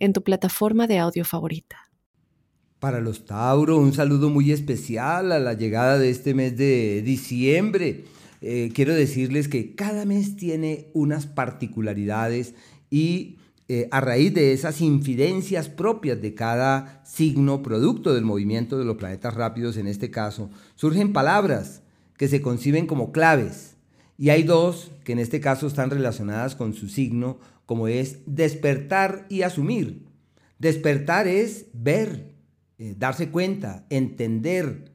en tu plataforma de audio favorita. Para los Tauro, un saludo muy especial a la llegada de este mes de diciembre. Eh, quiero decirles que cada mes tiene unas particularidades y eh, a raíz de esas infidencias propias de cada signo producto del movimiento de los planetas rápidos en este caso, surgen palabras que se conciben como claves. Y hay dos que en este caso están relacionadas con su signo como es despertar y asumir. Despertar es ver, eh, darse cuenta, entender.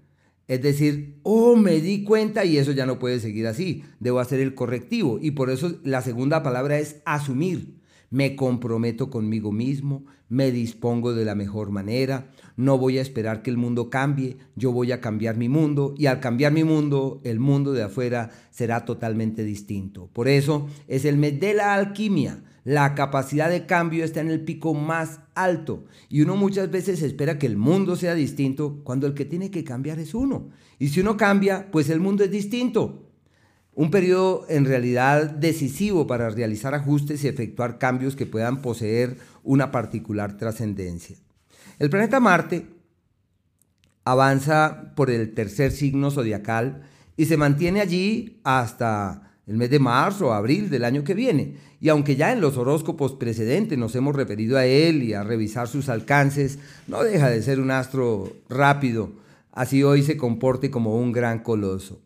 Es decir, oh, me di cuenta y eso ya no puede seguir así. Debo hacer el correctivo. Y por eso la segunda palabra es asumir. Me comprometo conmigo mismo, me dispongo de la mejor manera, no voy a esperar que el mundo cambie, yo voy a cambiar mi mundo y al cambiar mi mundo, el mundo de afuera será totalmente distinto. Por eso es el mes de la alquimia la capacidad de cambio está en el pico más alto y uno muchas veces espera que el mundo sea distinto cuando el que tiene que cambiar es uno. Y si uno cambia, pues el mundo es distinto. Un periodo en realidad decisivo para realizar ajustes y efectuar cambios que puedan poseer una particular trascendencia. El planeta Marte avanza por el tercer signo zodiacal y se mantiene allí hasta el mes de marzo o abril del año que viene. Y aunque ya en los horóscopos precedentes nos hemos referido a él y a revisar sus alcances, no deja de ser un astro rápido, así hoy se comporte como un gran coloso.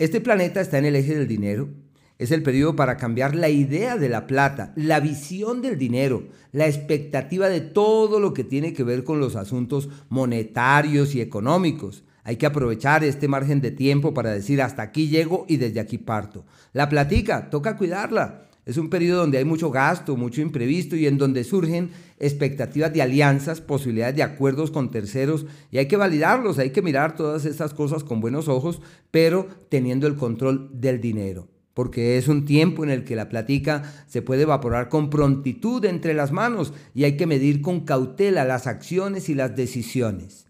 Este planeta está en el eje del dinero, es el periodo para cambiar la idea de la plata, la visión del dinero, la expectativa de todo lo que tiene que ver con los asuntos monetarios y económicos. Hay que aprovechar este margen de tiempo para decir hasta aquí llego y desde aquí parto. La platica, toca cuidarla. Es un periodo donde hay mucho gasto, mucho imprevisto y en donde surgen expectativas de alianzas, posibilidades de acuerdos con terceros y hay que validarlos, hay que mirar todas estas cosas con buenos ojos, pero teniendo el control del dinero. Porque es un tiempo en el que la platica se puede evaporar con prontitud entre las manos y hay que medir con cautela las acciones y las decisiones.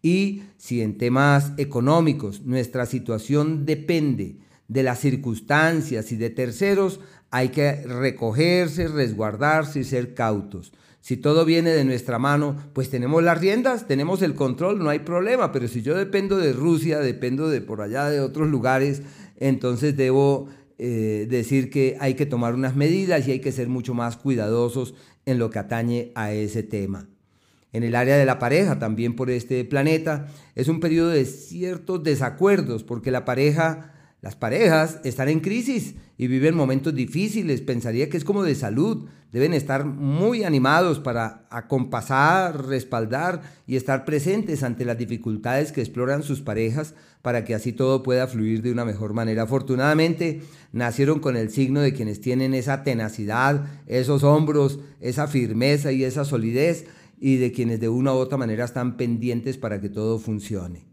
Y si en temas económicos nuestra situación depende de las circunstancias y de terceros, hay que recogerse, resguardarse y ser cautos. Si todo viene de nuestra mano, pues tenemos las riendas, tenemos el control, no hay problema, pero si yo dependo de Rusia, dependo de por allá de otros lugares, entonces debo eh, decir que hay que tomar unas medidas y hay que ser mucho más cuidadosos en lo que atañe a ese tema en el área de la pareja, también por este planeta. Es un periodo de ciertos desacuerdos, porque la pareja, las parejas están en crisis y viven momentos difíciles. Pensaría que es como de salud. Deben estar muy animados para acompasar, respaldar y estar presentes ante las dificultades que exploran sus parejas para que así todo pueda fluir de una mejor manera. Afortunadamente, nacieron con el signo de quienes tienen esa tenacidad, esos hombros, esa firmeza y esa solidez y de quienes de una u otra manera están pendientes para que todo funcione.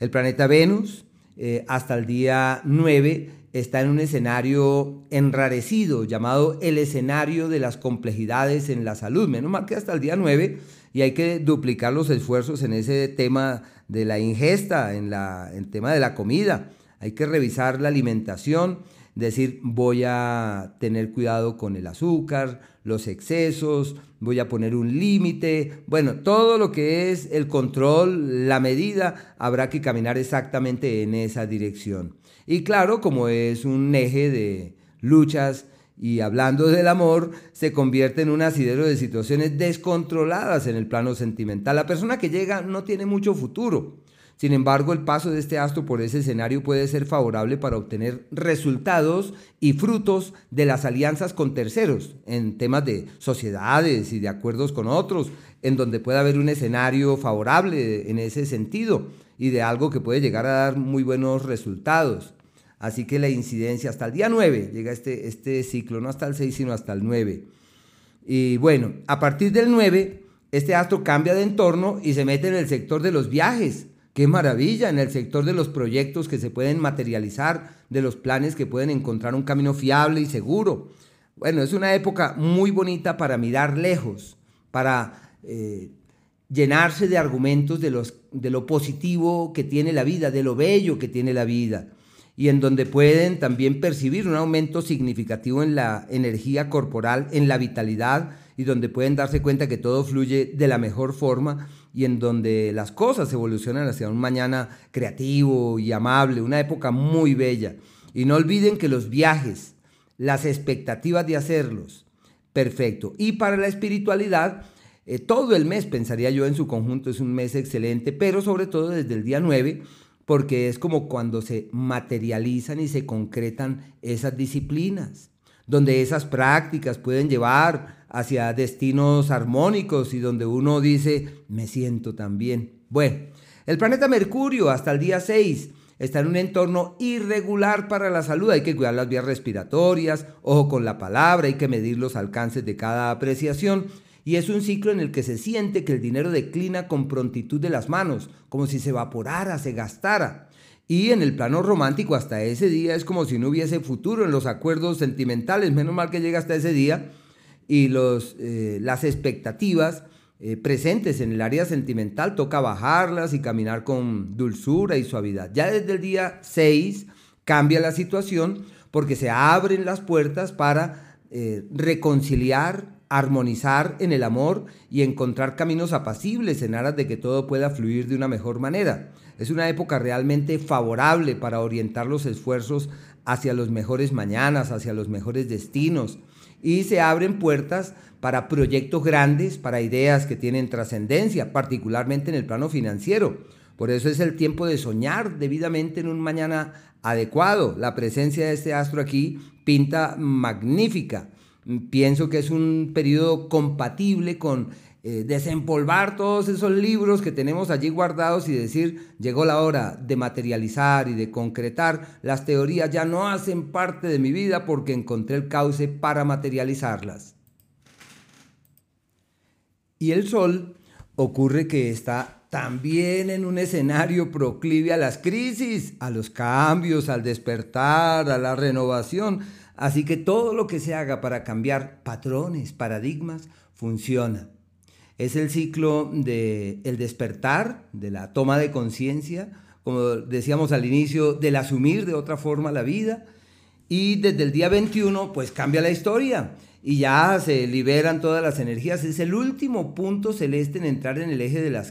El planeta Venus, eh, hasta el día 9, está en un escenario enrarecido llamado el escenario de las complejidades en la salud. Menos mal que hasta el día 9 y hay que duplicar los esfuerzos en ese tema de la ingesta, en la, el tema de la comida. Hay que revisar la alimentación decir voy a tener cuidado con el azúcar, los excesos, voy a poner un límite, bueno, todo lo que es el control, la medida, habrá que caminar exactamente en esa dirección. Y claro, como es un eje de luchas y hablando del amor, se convierte en un asidero de situaciones descontroladas en el plano sentimental. La persona que llega no tiene mucho futuro sin embargo, el paso de este astro por ese escenario puede ser favorable para obtener resultados y frutos de las alianzas con terceros en temas de sociedades y de acuerdos con otros, en donde puede haber un escenario favorable en ese sentido y de algo que puede llegar a dar muy buenos resultados. Así que la incidencia hasta el día 9, llega este, este ciclo, no hasta el 6, sino hasta el 9. Y bueno, a partir del 9 este astro cambia de entorno y se mete en el sector de los viajes. Qué maravilla, en el sector de los proyectos que se pueden materializar, de los planes que pueden encontrar un camino fiable y seguro. Bueno, es una época muy bonita para mirar lejos, para eh, llenarse de argumentos de, los, de lo positivo que tiene la vida, de lo bello que tiene la vida, y en donde pueden también percibir un aumento significativo en la energía corporal, en la vitalidad, y donde pueden darse cuenta que todo fluye de la mejor forma y en donde las cosas evolucionan hacia un mañana creativo y amable, una época muy bella. Y no olviden que los viajes, las expectativas de hacerlos, perfecto. Y para la espiritualidad, eh, todo el mes, pensaría yo en su conjunto, es un mes excelente, pero sobre todo desde el día 9, porque es como cuando se materializan y se concretan esas disciplinas, donde esas prácticas pueden llevar hacia destinos armónicos y donde uno dice, me siento tan bien. Bueno, el planeta Mercurio hasta el día 6 está en un entorno irregular para la salud. Hay que cuidar las vías respiratorias, ojo con la palabra, hay que medir los alcances de cada apreciación. Y es un ciclo en el que se siente que el dinero declina con prontitud de las manos, como si se evaporara, se gastara. Y en el plano romántico hasta ese día es como si no hubiese futuro en los acuerdos sentimentales. Menos mal que llega hasta ese día y los, eh, las expectativas eh, presentes en el área sentimental toca bajarlas y caminar con dulzura y suavidad. Ya desde el día 6 cambia la situación porque se abren las puertas para eh, reconciliar, armonizar en el amor y encontrar caminos apacibles en aras de que todo pueda fluir de una mejor manera. Es una época realmente favorable para orientar los esfuerzos hacia los mejores mañanas, hacia los mejores destinos y se abren puertas para proyectos grandes, para ideas que tienen trascendencia, particularmente en el plano financiero. Por eso es el tiempo de soñar debidamente en un mañana adecuado. La presencia de este astro aquí pinta magnífica. Pienso que es un periodo compatible con eh, desempolvar todos esos libros que tenemos allí guardados y decir, llegó la hora de materializar y de concretar, las teorías ya no hacen parte de mi vida porque encontré el cauce para materializarlas. Y el Sol ocurre que está también en un escenario proclive a las crisis, a los cambios, al despertar, a la renovación. Así que todo lo que se haga para cambiar patrones, paradigmas, funciona. Es el ciclo del el despertar, de la toma de conciencia, como decíamos al inicio, del asumir de otra forma la vida. Y desde el día 21, pues cambia la historia y ya se liberan todas las energías. Es el último punto celeste en entrar en el eje de,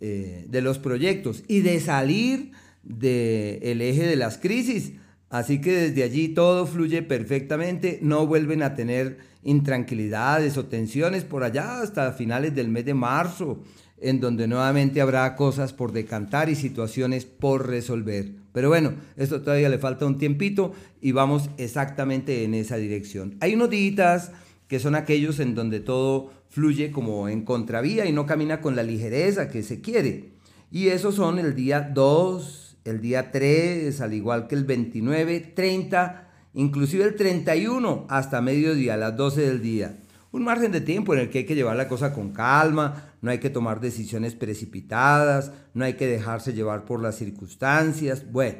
eh, de los proyectos y de salir del eje de las crisis. Así que desde allí todo fluye perfectamente, no vuelven a tener intranquilidades o tensiones por allá hasta finales del mes de marzo, en donde nuevamente habrá cosas por decantar y situaciones por resolver. Pero bueno, esto todavía le falta un tiempito y vamos exactamente en esa dirección. Hay unos días que son aquellos en donde todo fluye como en contravía y no camina con la ligereza que se quiere. Y esos son el día 2, el día 3, al igual que el 29, 30, inclusive el 31 hasta mediodía, a las 12 del día. Un margen de tiempo en el que hay que llevar la cosa con calma, no hay que tomar decisiones precipitadas, no hay que dejarse llevar por las circunstancias. Bueno,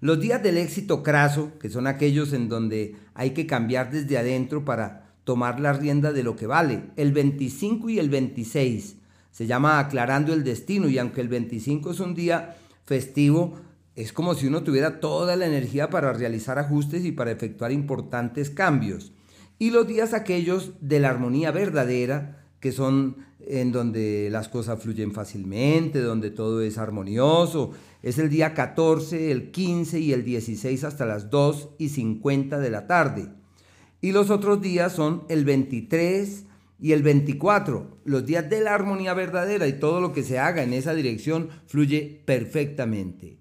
los días del éxito craso, que son aquellos en donde hay que cambiar desde adentro para tomar la rienda de lo que vale, el 25 y el 26 se llama aclarando el destino y aunque el 25 es un día festivo, es como si uno tuviera toda la energía para realizar ajustes y para efectuar importantes cambios. Y los días aquellos de la armonía verdadera, que son en donde las cosas fluyen fácilmente, donde todo es armonioso, es el día 14, el 15 y el 16 hasta las 2 y 50 de la tarde. Y los otros días son el 23 y el 24, los días de la armonía verdadera y todo lo que se haga en esa dirección fluye perfectamente.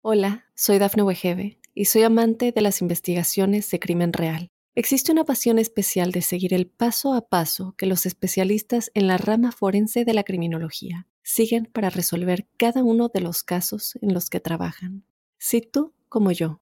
Hola, soy Dafne Wegebe y soy amante de las investigaciones de crimen real. Existe una pasión especial de seguir el paso a paso que los especialistas en la rama forense de la criminología siguen para resolver cada uno de los casos en los que trabajan. Si tú, como yo,